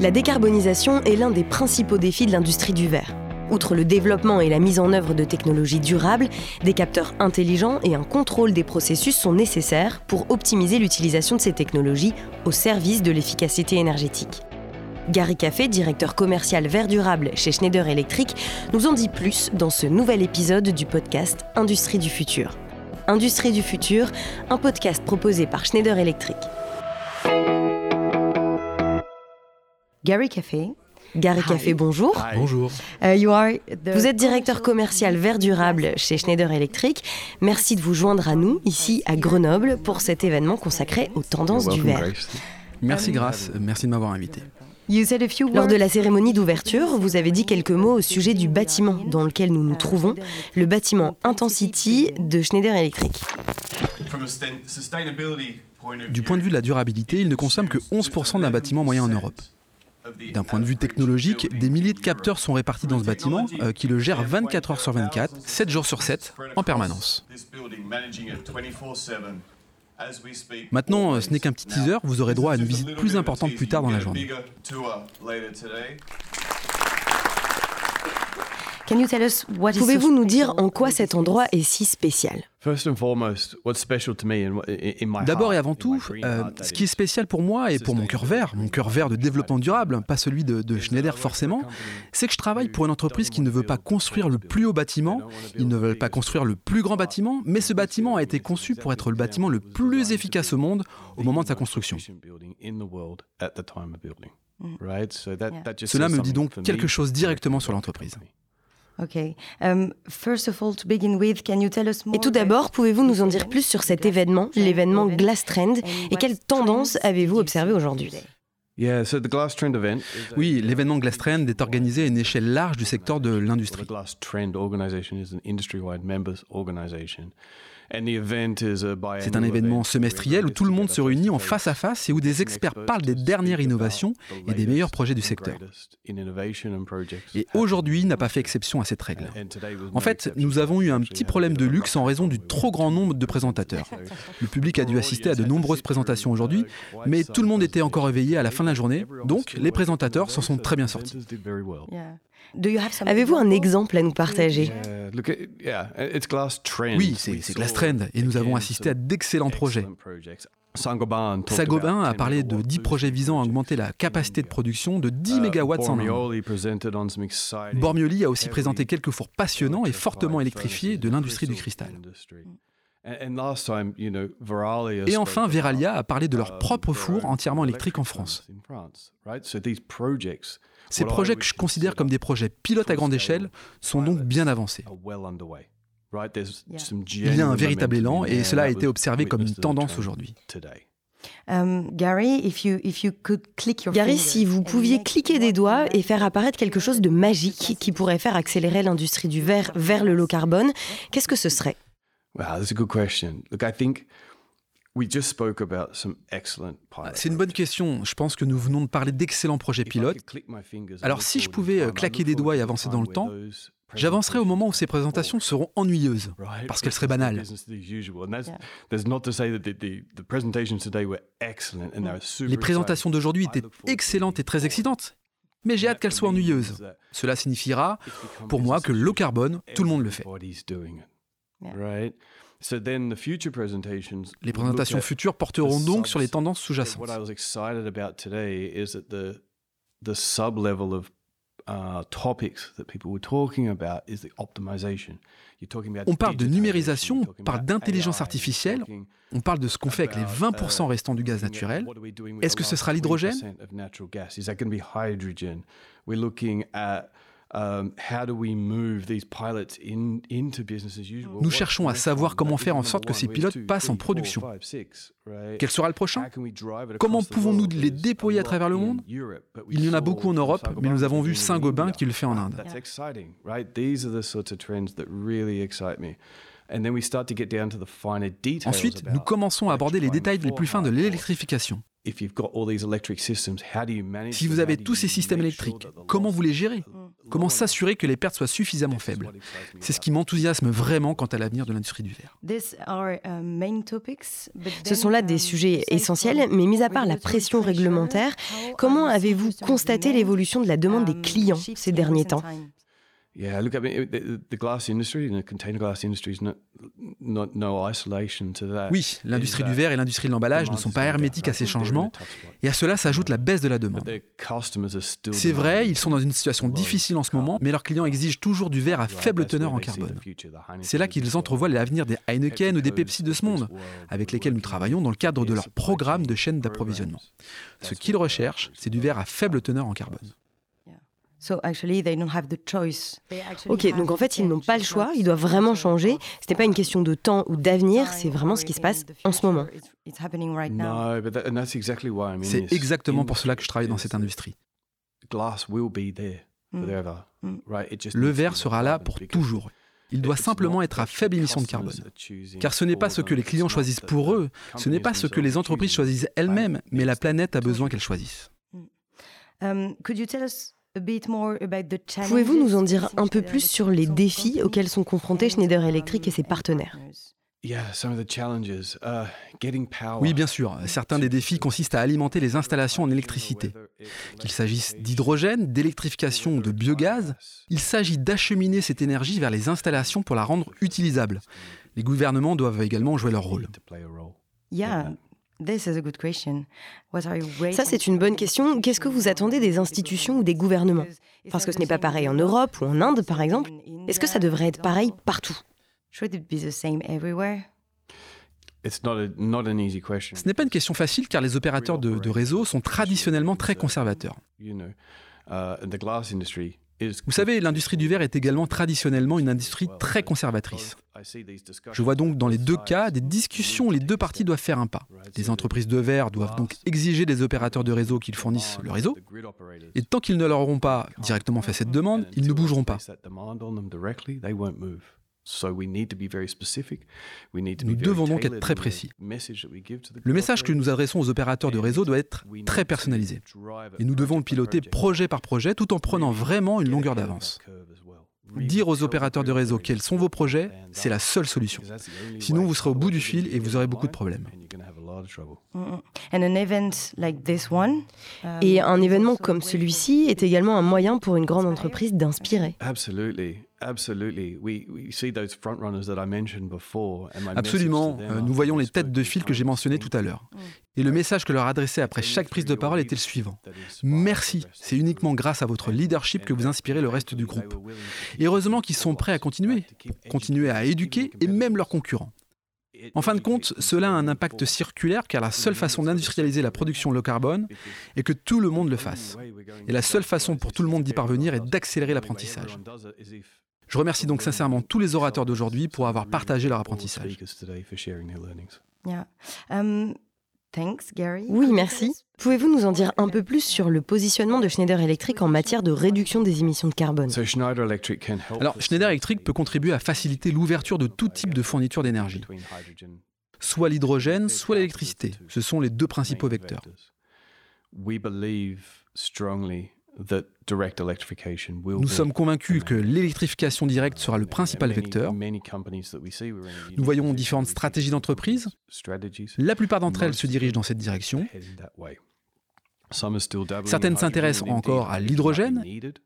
La décarbonisation est l'un des principaux défis de l'industrie du verre. Outre le développement et la mise en œuvre de technologies durables, des capteurs intelligents et un contrôle des processus sont nécessaires pour optimiser l'utilisation de ces technologies au service de l'efficacité énergétique. Gary Café, directeur commercial vert durable chez Schneider Electric, nous en dit plus dans ce nouvel épisode du podcast Industrie du futur. Industrie du futur, un podcast proposé par Schneider Electric. Gary Café. Gary Café, bonjour. Bonjour. Uh, you are Vous êtes directeur commercial vert durable chez Schneider Electric. Merci de vous joindre à nous ici à Grenoble pour cet événement consacré aux tendances du verre. Merci Grace, merci de m'avoir invité. Lors de la cérémonie d'ouverture, vous avez dit quelques mots au sujet du bâtiment dans lequel nous nous trouvons, le bâtiment Intensity de Schneider Electric. Du point de vue de la durabilité, il ne consomme que 11% d'un bâtiment moyen en Europe. D'un point de vue technologique, des milliers de capteurs sont répartis dans ce bâtiment euh, qui le gère 24 heures sur 24, 7 jours sur 7, en permanence. Maintenant, ce n'est qu'un petit teaser, vous aurez droit à une visite plus importante plus tard dans la journée. Pouvez-vous nous dire en quoi cet endroit est si spécial? D'abord et avant tout, euh, ce qui est spécial pour moi et pour mon cœur vert, mon cœur vert de développement durable, pas celui de, de Schneider forcément, c'est que je travaille pour une entreprise qui ne veut pas construire le plus haut bâtiment, ils ne veulent pas construire le plus grand bâtiment, mais ce bâtiment a été conçu pour être le bâtiment le plus efficace au monde au moment de sa construction. Cela me dit donc quelque chose directement sur l'entreprise. Um, et tout d'abord, pouvez-vous nous en dire plus sur cet événement, l'événement Glass Trend, et quelles tendances avez-vous observées aujourd'hui? Oui, l'événement Glass Trend est organisé à une échelle large du secteur de l'industrie. C'est un événement semestriel où tout le monde se réunit en face à face et où des experts parlent des dernières innovations et des meilleurs projets du secteur. Et aujourd'hui n'a pas fait exception à cette règle. En fait, nous avons eu un petit problème de luxe en raison du trop grand nombre de présentateurs. Le public a dû assister à de nombreuses présentations aujourd'hui, mais tout le monde était encore éveillé à la fin de la journée, donc les présentateurs s'en sont très bien sortis. Avez-vous un exemple à nous partager? Oui, c'est Glass Trend. Et nous avons assisté à d'excellents projets. Saint-Gobain a parlé de 10 projets visant à augmenter la capacité de production de 10 MW en an. Bormioli a aussi présenté quelques fours passionnants et fortement électrifiés de l'industrie du cristal. Et enfin, Veralia a parlé de leur propre four entièrement électrique en France. Ces projets que je considère comme des projets pilotes à grande échelle sont donc bien avancés. Il y a un véritable élan et cela a été observé comme une tendance aujourd'hui. Um, Gary, si vous pouviez cliquer des doigts et faire apparaître quelque chose de magique qui pourrait faire accélérer l'industrie du verre vers le low carbone, qu'est-ce que ce serait? C'est une bonne question. Je pense que nous venons de parler d'excellents projets pilotes. Alors si je pouvais euh, claquer des doigts et avancer dans le temps, j'avancerais au moment où ces présentations seront ennuyeuses, parce qu'elles seraient banales. Les présentations d'aujourd'hui étaient excellentes et très excitantes, mais j'ai hâte qu'elles soient ennuyeuses. Cela signifiera, pour moi, que le carbone, tout le monde le fait. Les présentations futures porteront donc sur les tendances sous-jacentes. On parle de numérisation, on parle d'intelligence artificielle, on parle de ce qu'on fait avec les 20% uh, restants du gaz naturel. Est-ce que ce sera l'hydrogène? Nous cherchons à savoir comment faire en sorte que ces pilotes passent en production. Quel sera le prochain? Comment pouvons-nous les déployer à travers le monde? Il y en a beaucoup en Europe, mais nous avons vu Saint-Gobain qui le fait en Inde. Ensuite, nous commençons à aborder les détails les plus fins de l'électrification. Si vous avez tous ces systèmes électriques, comment vous les gérez? Comment s'assurer que les pertes soient suffisamment faibles? C'est ce qui m'enthousiasme vraiment quant à l'avenir de l'industrie du verre. Uh, ce sont là des um, sujets essentiels, mais mis à part la pression réglementaire, comment avez-vous constaté l'évolution de la demande des um, clients ces derniers temps? Yeah, look, I mean, the, the glass industry, the container glass industry is not, not, no isolation to that. Oui, l'industrie du verre et l'industrie de l'emballage ne sont pas hermétiques à ces changements, et à cela s'ajoute la baisse de la demande. C'est vrai, ils sont dans une situation difficile en ce moment, mais leurs clients exigent toujours du verre à faible teneur en carbone. C'est là qu'ils entrevoient l'avenir des Heineken ou des Pepsi de ce monde, avec lesquels nous travaillons dans le cadre de leur programme de chaîne d'approvisionnement. Ce qu'ils recherchent, c'est du verre à faible teneur en carbone. Ok, donc en fait, ils n'ont pas le choix, ils doivent vraiment changer. Ce n'est pas une question de temps ou d'avenir, c'est vraiment ce qui se passe en ce moment. C'est exactement pour cela que je travaille dans cette industrie. Mm. Mm. Le verre sera là pour toujours. Il doit simplement être à faible émission de carbone. Car ce n'est pas ce que les clients choisissent pour eux, ce n'est pas ce que les entreprises choisissent elles-mêmes, mais la planète a besoin qu'elles choisissent. Um, Pouvez-vous nous en dire un peu plus sur les défis auxquels sont confrontés Schneider Electric et ses partenaires uh, oui, bien sûr. Certains des défis consistent à alimenter les installations en électricité. Qu'il s'agisse d'hydrogène, d'électrification ou de biogaz, il s'agit d'acheminer cette énergie vers les installations pour la rendre utilisable. Les gouvernements doivent également jouer leur rôle. Ça, c'est une bonne question. Qu'est-ce que vous attendez des institutions ou des gouvernements? Parce que ce n'est pas pareil en Europe ou en Inde, par exemple. Est-ce que ça devrait être pareil partout? Ce n'est pas une question facile car les opérateurs de, de réseau sont traditionnellement très conservateurs. Vous savez, l'industrie du verre est également traditionnellement une industrie très conservatrice. Je vois donc dans les deux cas des discussions où les deux parties doivent faire un pas. Les entreprises de verre doivent donc exiger des opérateurs de réseau qu'ils fournissent le réseau, et tant qu'ils ne leur auront pas directement fait cette demande, ils ne bougeront pas. Nous devons donc être très précis. Le message que nous adressons aux opérateurs de réseau doit être très personnalisé. Et nous devons le piloter projet par projet tout en prenant vraiment une longueur d'avance. Dire aux opérateurs de réseau quels sont vos projets, c'est la seule solution. Sinon, vous serez au bout du fil et vous aurez beaucoup de problèmes. Et un événement comme celui-ci est également un moyen pour une grande entreprise d'inspirer. Absolument. Euh, nous voyons les têtes de file que j'ai mentionnées tout à l'heure. Mm. Et le message que leur adressais après chaque prise de parole était le suivant. Merci, c'est uniquement grâce à votre leadership que vous inspirez le reste du groupe. Et heureusement qu'ils sont prêts à continuer, continuer à éduquer et même leurs concurrents. En fin de compte, cela a un impact circulaire car la seule façon d'industrialiser la production low carbone est que tout le monde le fasse. Et la seule façon pour tout le monde d'y parvenir est d'accélérer l'apprentissage. Je remercie donc sincèrement tous les orateurs d'aujourd'hui pour avoir partagé leur apprentissage. Oui, merci. Pouvez-vous nous en dire un peu plus sur le positionnement de Schneider Electric en matière de réduction des émissions de carbone? Alors, Schneider Electric peut contribuer à faciliter l'ouverture de tout type de fourniture d'énergie. Soit l'hydrogène, soit l'électricité. Ce sont les deux principaux vecteurs. Nous sommes convaincus que l'électrification directe sera le principal vecteur. Nous voyons différentes stratégies d'entreprise. La plupart d'entre elles se dirigent dans cette direction. Certaines s'intéressent encore à l'hydrogène.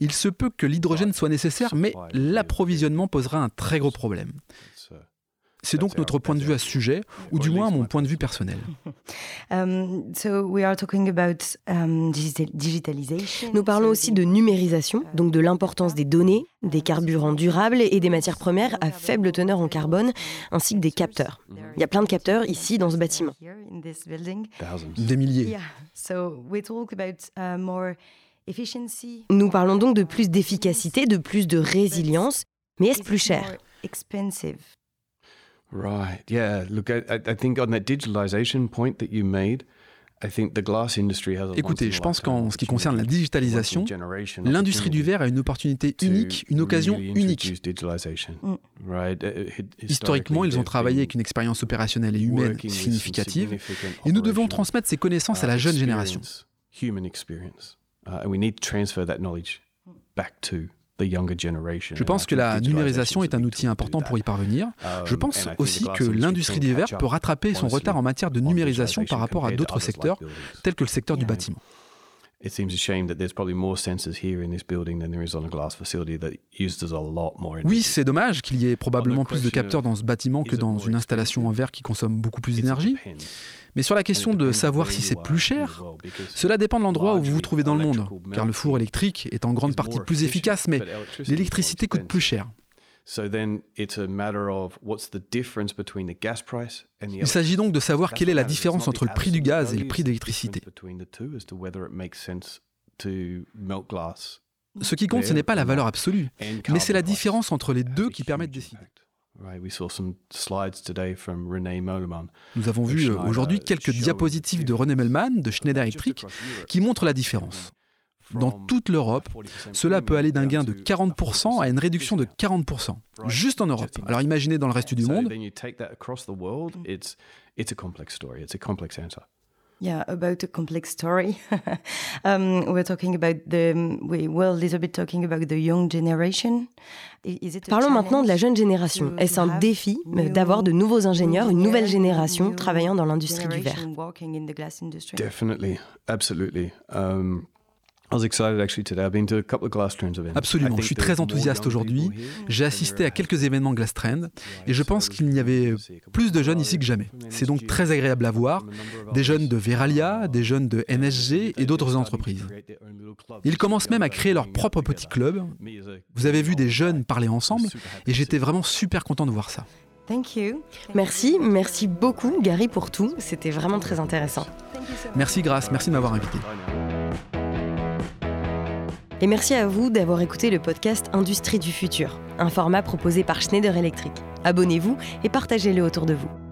Il se peut que l'hydrogène soit nécessaire, mais l'approvisionnement posera un très gros problème. C'est donc notre point de vue à ce sujet, ou du moins mon point de vue personnel. Um, um, Nous parlons aussi de numérisation, donc de l'importance des données, des carburants durables et des matières premières à faible teneur en carbone, ainsi que des capteurs. Il y a plein de capteurs ici dans ce bâtiment. Des milliers. Uh, Nous parlons donc de plus d'efficacité, de plus de résilience, mais est-ce plus cher? Right. Yeah. Look, I, I think on that digitalization point that you made, Écoutez, je pense qu'en ce qui concerne la digitalisation, l'industrie du verre a une opportunité unique, une occasion unique. Mm. Historiquement, ils ont travaillé avec une expérience opérationnelle et humaine significative, et nous devons transmettre ces connaissances à la jeune génération. Je pense que la numérisation est un outil important pour y parvenir. Je pense aussi que l'industrie du verre peut rattraper son retard en matière de numérisation par rapport à d'autres secteurs, tels que le secteur du bâtiment. Oui, c'est dommage qu'il y ait probablement plus de capteurs dans ce bâtiment que dans une installation en verre qui consomme beaucoup plus d'énergie. Mais sur la question de savoir si c'est plus cher, cela dépend de l'endroit où vous vous trouvez dans le monde, car le four électrique est en grande partie plus efficace, mais l'électricité coûte plus cher. Il s'agit donc de savoir quelle est la différence entre le prix du gaz et le prix de l'électricité. Ce qui compte, ce n'est pas la valeur absolue, mais c'est la différence entre les deux qui permet de décider. Nous avons vu euh, aujourd'hui quelques diapositives de René Mellman de Schneider Electric qui montrent la différence. Dans toute l'Europe, cela peut aller d'un gain de 40% à une réduction de 40%, juste en Europe. Alors imaginez dans le reste du monde. Yeah, about a complex story. um, we're talking about the, we will a little bit talking about the young generation. Parlons maintenant de la jeune génération. Est-ce un défi d'avoir de nouveaux ingénieurs, une nouvelle génération travaillant dans l'industrie du verre? Definitely, absolutely. Um, Absolument, je suis très enthousiaste aujourd'hui. J'ai assisté à quelques événements Glass Trend et je pense qu'il y avait plus de jeunes ici que jamais. C'est donc très agréable à voir. Des jeunes de Veralia, des jeunes de NSG et d'autres entreprises. Ils commencent même à créer leur propre petit club. Vous avez vu des jeunes parler ensemble et j'étais vraiment super content de voir ça. Merci, merci beaucoup Gary pour tout. C'était vraiment très intéressant. Merci Grace, merci de m'avoir invité. Et merci à vous d'avoir écouté le podcast Industrie du futur, un format proposé par Schneider Electric. Abonnez-vous et partagez-le autour de vous.